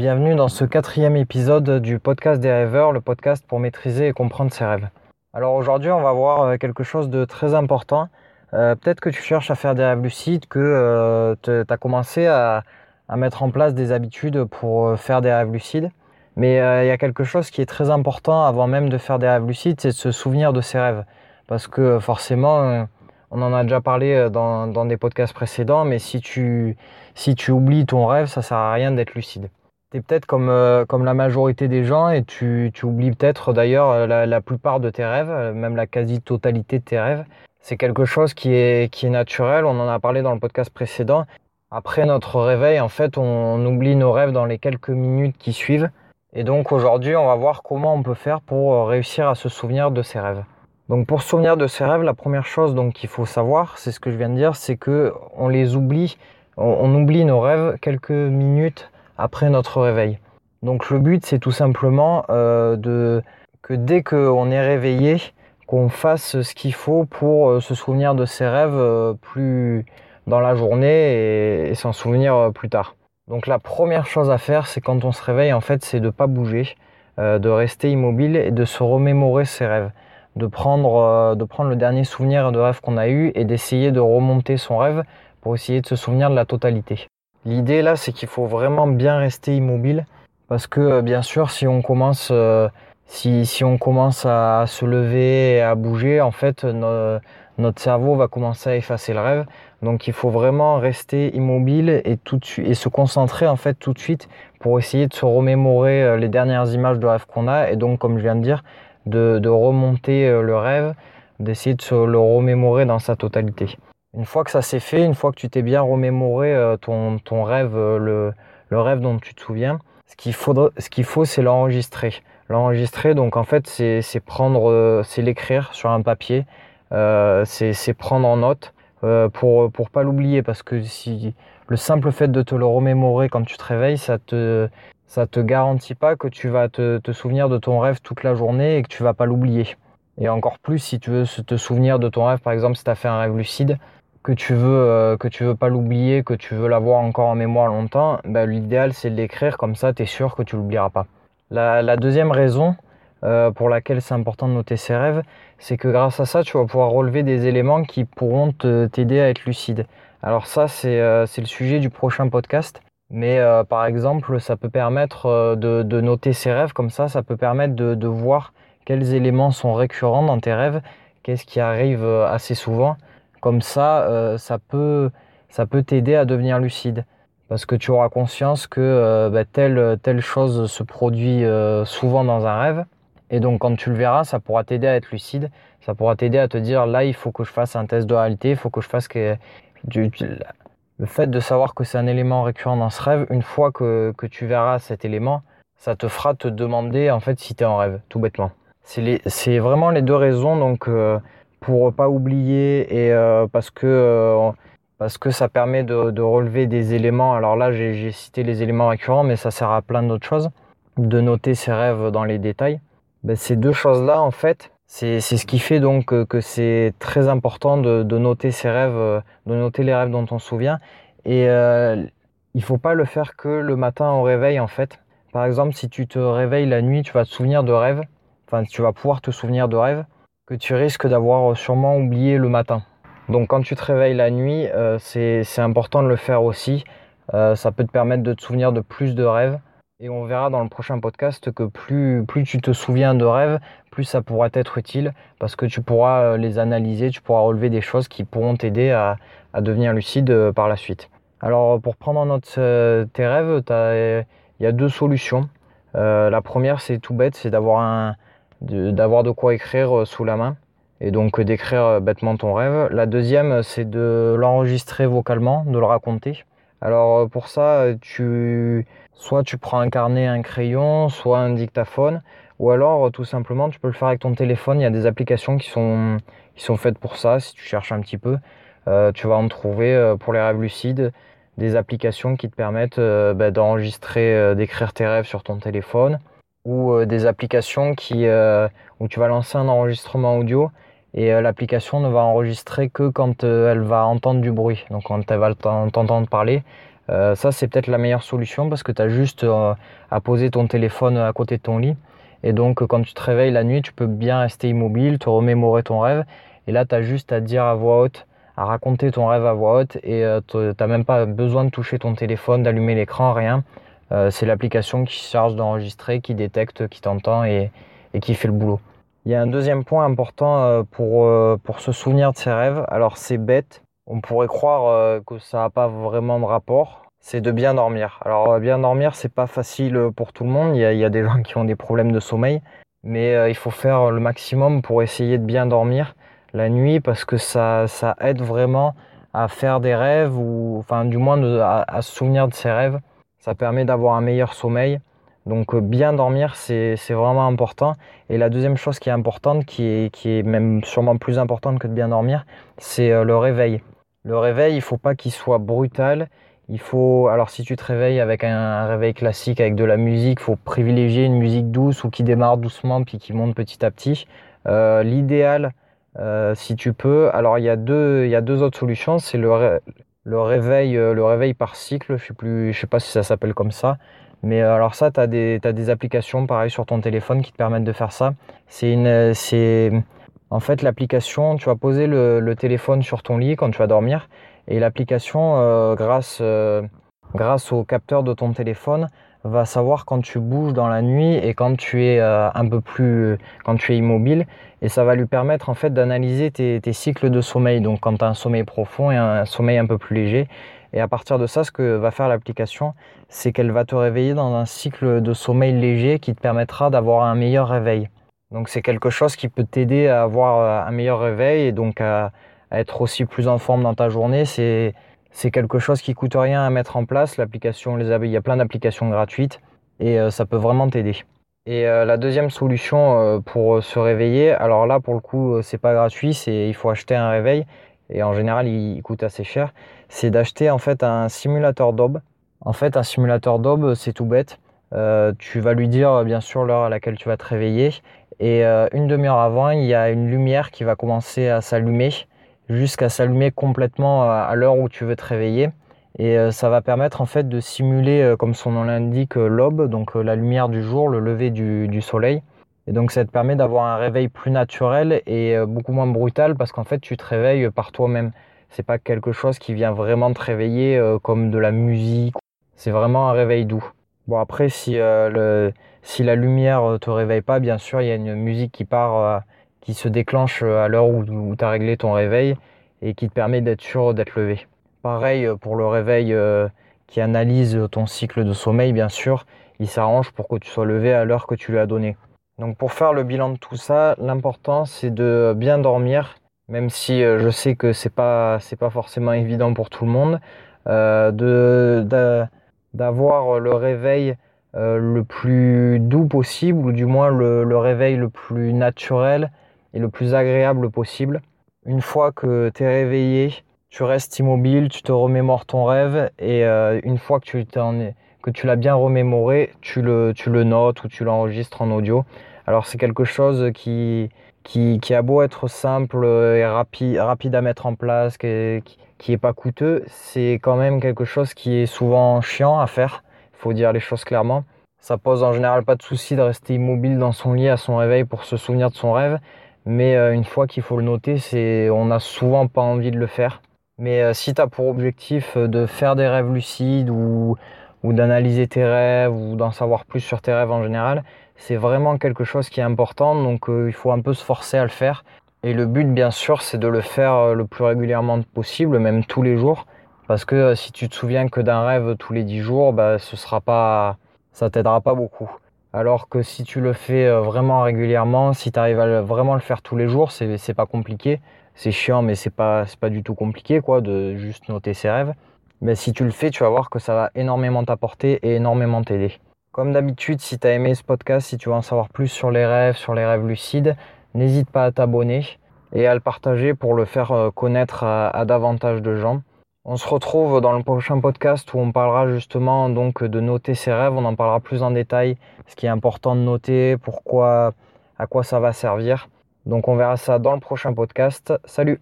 Bienvenue dans ce quatrième épisode du podcast des rêveurs, le podcast pour maîtriser et comprendre ses rêves. Alors aujourd'hui, on va voir euh, quelque chose de très important. Euh, peut-être que tu cherches à faire des rêves lucides, que euh, tu as commencé à, mettre en place des habitudes pour faire des rêves lucides. Mais il y a quelque chose qui est très important avant même de faire des rêves lucides, c'est de se souvenir de ses rêves. Parce que forcément, on en a déjà parlé dans, des podcasts précédents, mais si tu, si tu oublies ton rêve, ça sert à rien d'être lucide tu es peut-être comme, euh, comme la majorité des gens et tu, tu oublies peut-être d'ailleurs euh, la, plupart de tes rêves, euh, même la quasi-totalité de tes rêves. C'est quelque chose qui est, qui est naturel, on en a parlé dans le podcast précédent. Après notre réveil, en fait, on, oublie nos rêves dans les quelques minutes qui suivent. Et donc aujourd'hui, on va voir comment on peut faire pour réussir à se souvenir de ses rêves. Donc pour se souvenir de ses rêves, la première chose qu'il faut savoir, c'est ce que je viens de dire, c'est que on les oublie, on oublie nos rêves quelques minutes après notre réveil. Donc le but c'est tout simplement euh, de que dès qu'on est réveillé, qu'on fasse ce qu'il faut pour euh, se souvenir de ses rêves euh, plus dans la journée et, s'en souvenir plus tard. Donc la première chose à faire, c'est quand on se réveille, en fait, c'est de pas bouger, de rester immobile et de se remémorer ses rêves, de prendre le dernier souvenir de rêve qu'on a eu et d'essayer de remonter son rêve pour essayer de se souvenir de la totalité. L'idée là, c'est qu'il faut vraiment bien rester immobile parce que euh, bien sûr, si on commence, euh, à se lever et à bouger, en fait, notre cerveau va commencer à effacer le rêve. Donc, il faut vraiment rester immobile et tout et se concentrer en fait tout de suite pour essayer de se remémorer euh, les dernières images de rêve qu'on a et donc, comme je viens de dire, de, de remonter le rêve, d'essayer de se le remémorer dans sa totalité. Une fois que ça s'est fait, une fois que tu t'es bien remémoré euh, ton, rêve, euh, le, rêve dont tu te souviens, ce qu'il faut, faut, c'est l'enregistrer. L'enregistrer, donc en fait, c'est, prendre, euh, c'est l'écrire sur un papier, c'est, prendre en note pour pour pas l'oublier, parce que si le simple fait de te le remémorer quand tu te réveilles, ça te ça te garantit pas que tu vas te, te souvenir de ton rêve toute la journée et que tu vas pas l'oublier. Et encore plus si tu veux te souvenir de ton rêve, par exemple si tu as fait un rêve lucide, que tu veux euh, que tu veux pas l'oublier, que tu veux l'avoir encore en mémoire longtemps, ben, l'idéal c'est de l'écrire comme ça, tu es sûr que tu l'oublieras pas. La, deuxième raison euh, pour laquelle c'est important de noter ses rêves, c'est que grâce à ça, tu vas pouvoir relever des éléments qui pourront t'aider à être lucide. Alors ça, c'est euh, le sujet du prochain podcast. Mais par exemple, ça peut permettre de, noter ses rêves comme ça, ça peut permettre de voir quels éléments sont récurrents dans tes rêves, qu'est-ce qui arrive assez souvent comme ça, euh, ça peut, ça peut t'aider à devenir lucide. Parce que tu auras conscience que euh, bah, telle, telle chose se produit euh, souvent dans un rêve. Et donc quand tu le verras, ça pourra t'aider à être lucide. Ça pourra t'aider à te dire là, il faut que je fasse un test de réalité, il faut que je fasse que du, le fait de savoir que c'est un élément récurrent dans ce rêve, une fois que, que tu verras cet élément, ça te fera te demander en fait si tu es en rêve, tout bêtement. C'est vraiment les deux raisons. Donc pour pas oublier et euh, parce que euh, parce que ça permet de, relever des éléments. Alors là, j'ai cité les éléments récurrents, mais ça sert à plein d'autres choses. De noter ses rêves dans les détails. Ben, ces deux choses-là, en fait, c'est ce qui fait donc que, c'est très important de, noter ses rêves, de noter les rêves dont on se souvient. Et euh, il faut pas le faire que le matin au réveil, en fait. Par exemple, si tu te réveilles la nuit, tu vas te souvenir de rêves. Enfin, tu vas pouvoir te souvenir de rêves que tu risques d'avoir sûrement oublié le matin. Donc quand tu te réveilles la nuit, euh, c'est important de le faire aussi. Euh, ça peut te permettre de te souvenir de plus de rêves. Et on verra dans le prochain podcast que plus, plus tu te souviens de rêves, plus ça pourra être utile parce que tu pourras euh, les analyser, tu pourras relever des choses qui pourront t'aider à, à, devenir lucide par la suite. Alors pour prendre en note tes rêves, il y a deux solutions. la première c'est tout bête, c'est d'avoir un, d'avoir de, quoi écrire euh, sous la main et donc euh, d'écrire euh, bêtement ton rêve. La deuxième, c'est de l'enregistrer vocalement, de le raconter. Alors pour ça, tu soit tu prends un carnet, un crayon, soit un dictaphone, ou alors tout simplement tu peux le faire avec ton téléphone. Il y a des applications qui sont qui sont faites pour ça. Si tu cherches un petit peu, tu vas en trouver pour les rêves lucides des applications qui te permettent bah, d'enregistrer, d'écrire tes rêves sur ton téléphone ou euh, des applications qui, euh, où tu vas lancer un enregistrement audio et euh, l'application ne va enregistrer que quand elle va entendre du bruit. Donc quand elle va t'entendre parler, ça, c'est peut-être la meilleure solution parce que tu as juste à poser ton téléphone à côté de ton lit. Et donc, quand tu te réveilles la nuit, tu peux bien rester immobile, te remémorer ton rêve. Et là, tu as juste à dire à voix haute, à raconter ton rêve à voix haute. Et euh, tu n'as même pas besoin de toucher ton téléphone, d'allumer l'écran, rien. C'est l'application qui charge d'enregistrer, qui détecte, qui t'entend et, et, qui fait le boulot. Il y a un deuxième point important pour, pour se souvenir de ses rêves. Alors, c'est bête, on pourrait croire euh, que ça n'a pas vraiment de rapport, c'est de bien dormir. Alors euh, bien dormir, c'est pas facile euh, pour tout le monde. Il y, a, des gens qui ont des problèmes de sommeil, mais il faut faire le maximum pour essayer de bien dormir la nuit parce que ça, ça aide vraiment à faire des rêves ou enfin du moins à, se souvenir de ses rêves. Ça permet d'avoir un meilleur sommeil. Donc bien dormir, c'est vraiment important. Et la deuxième chose qui est importante, qui est, qui est même sûrement plus importante que de bien dormir, c'est le réveil. Le réveil, il faut pas qu'il soit brutal. Il faut, alors si tu te réveilles avec un, réveil classique avec de la musique, il faut privilégier une musique douce ou qui démarre doucement puis qui monte petit à petit. Euh, l'idéal, euh, si tu peux, alors il y a deux, il y a deux autres solutions. C'est le, le réveil, euh, le réveil par cycle. Je je sais pas si ça s'appelle comme ça. Mais alors ça, tu as des, applications pareil sur ton téléphone qui te permettent de faire ça. C'est une, c'est en fait, l'application, tu vas poser le, téléphone sur ton lit quand tu vas dormir et l'application, euh, grâce, euh, grâce au capteur de ton téléphone, va savoir quand tu bouges dans la nuit et quand tu es euh, un peu plus, quand tu es immobile et ça va lui permettre en fait d'analyser tes, cycles de sommeil. Donc quand tu as un sommeil profond et un sommeil un peu plus léger. Et à partir de ça, ce que va faire l'application, c'est qu'elle va te réveiller dans un cycle de sommeil léger qui te permettra d'avoir un meilleur réveil. Donc c'est quelque chose qui peut t'aider à avoir euh, un meilleur réveil et donc à, être aussi plus en forme dans ta journée. C'est c'est quelque chose qui coûte rien à mettre en place. L'application, il y a plein d'applications gratuites et euh, ça peut vraiment t'aider. Et euh, la deuxième solution pour se réveiller, alors là pour le coup c'est pas gratuit, c'est il faut acheter un réveil et en général il, coûte assez cher. C'est d'acheter en fait un simulateur d'aube. En fait un simulateur d'aube c'est tout bête. tu vas lui dire bien sûr l'heure à laquelle tu vas te réveiller et euh, une demi-heure avant, il y a une lumière qui va commencer à s'allumer jusqu'à s'allumer complètement euh, à l'heure où tu veux te réveiller. Et euh, ça va permettre en fait de simuler, comme son nom l'indique, l'aube, donc la lumière du jour, le lever du, soleil. Et donc ça te permet d'avoir un réveil plus naturel et beaucoup moins brutal parce qu'en fait tu te réveilles par toi-même. C'est pas quelque chose qui vient vraiment te réveiller comme de la musique. C'est vraiment un réveil doux. Bon après si le si la lumière euh, te réveille pas, bien sûr, il y a une musique qui part, euh, qui se déclenche euh, à l'heure où, tu as réglé ton réveil et qui te permet d'être sûr d'être levé. Pareil pour le réveil qui analyse ton cycle de sommeil, bien sûr, il s'arrange pour que tu sois levé à l'heure que tu lui as donné. Donc pour faire le bilan de tout ça, l'important c'est de bien dormir, même si je sais que c'est pas pas forcément évident pour tout le monde, de d'avoir le réveil euh, le plus doux possible, ou du moins le, réveil le plus naturel et le plus agréable possible. Une fois que tu es réveillé, tu restes immobile, tu te remémores ton rêve, et euh, une fois que tu, l'as bien remémoré, tu le, tu le notes ou tu l'enregistres en audio. Alors c'est quelque chose qui, qui, qui, a beau être simple et rapide, rapide à mettre en place, qui, qui est pas coûteux, c'est quand même quelque chose qui est souvent chiant à faire faut dire les choses clairement. Ça pose en général pas de souci de rester immobile dans son lit à son réveil pour se souvenir de son rêve, mais euh, une fois qu'il faut le noter, c'est on n'a souvent pas envie de le faire. Mais euh, si tu as pour objectif euh, de faire des rêves lucides ou, d'analyser tes rêves ou d'en savoir plus sur tes rêves en général, c'est vraiment quelque chose qui est important, donc il faut un peu se forcer à le faire. Et le but, bien sûr, c'est de le faire le plus régulièrement possible, même tous les jours. Parce que si tu te souviens que d'un rêve tous les 10 jours, bah, ce sera pas, ça t'aidera pas beaucoup. Alors que si tu le fais euh, vraiment régulièrement, si tu arrives à vraiment le faire tous les jours, c'est pas compliqué. C'est chiant, mais c'est pas, pas du tout compliqué, quoi, de juste noter ses rêves. Mais si tu le fais, tu vas voir que ça va énormément t'apporter et énormément t'aider. Comme d'habitude, si tu as aimé ce podcast, si tu veux en savoir plus sur les rêves, sur les rêves lucides, n'hésite pas à t'abonner et à le partager pour le faire euh, connaître à davantage de gens. On se retrouve dans le prochain podcast où on parlera justement donc de noter ses rêves, on en parlera plus en détail, ce qui est important de noter, pourquoi, à quoi ça va servir. Donc on verra ça dans le prochain podcast. Salut